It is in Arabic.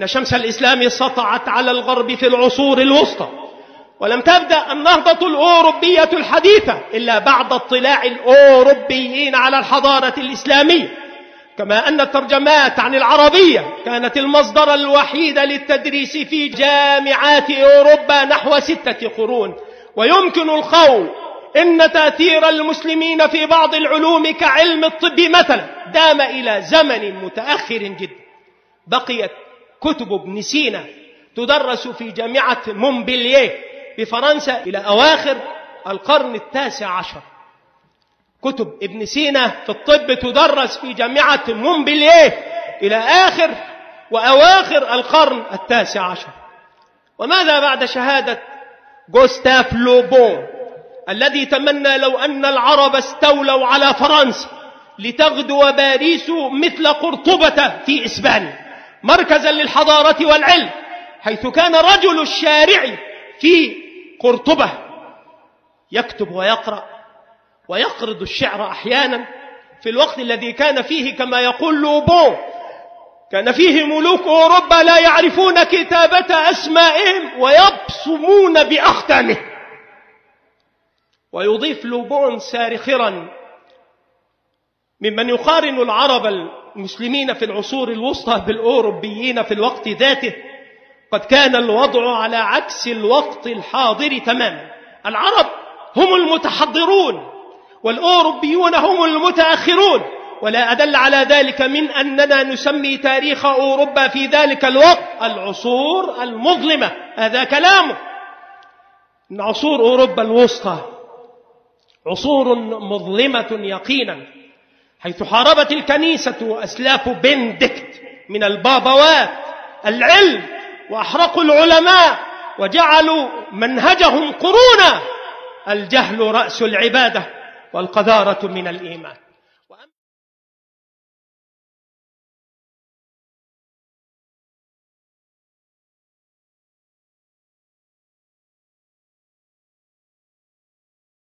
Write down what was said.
إن شمس الإسلام سطعت على الغرب في العصور الوسطى ولم تبدأ النهضة الأوروبية الحديثة إلا بعد اطلاع الأوروبيين على الحضارة الإسلامية. كما أن الترجمات عن العربية كانت المصدر الوحيد للتدريس في جامعات أوروبا نحو ستة قرون. ويمكن القول إن تأثير المسلمين في بعض العلوم كعلم الطب مثلا دام إلى زمن متأخر جدا. بقيت كتب ابن سينا تدرس في جامعة مونبلييه بفرنسا إلى أواخر القرن التاسع عشر. كتب ابن سينا في الطب تدرس في جامعة مونبلييه إلى آخر وأواخر القرن التاسع عشر. وماذا بعد شهادة جوستاف لوبون الذي تمنى لو أن العرب استولوا على فرنسا لتغدو باريس مثل قرطبة في إسبانيا؟ مركزا للحضارة والعلم حيث كان رجل الشارع في قرطبة يكتب ويقرأ ويقرض الشعر أحيانا في الوقت الذي كان فيه كما يقول لوبون كان فيه ملوك أوروبا لا يعرفون كتابة أسمائهم ويبصمون بأختامهم ويضيف لوبون سارخرا ممن يقارن العرب المسلمين في العصور الوسطى بالأوروبيين في الوقت ذاته قد كان الوضع على عكس الوقت الحاضر تماما. العرب هم المتحضرون والأوروبيون هم المتأخرون ولا أدل على ذلك من أننا نسمي تاريخ أوروبا في ذلك الوقت العصور المظلمة. هذا كلامه إن عصور أوروبا الوسطى. عصور مظلمة يقينا. حيث حاربت الكنيسة وأسلاف بندكت من البابوات العلم وأحرقوا العلماء وجعلوا منهجهم قرونا. الجهل رأس العبادة والقذارة من الإيمان.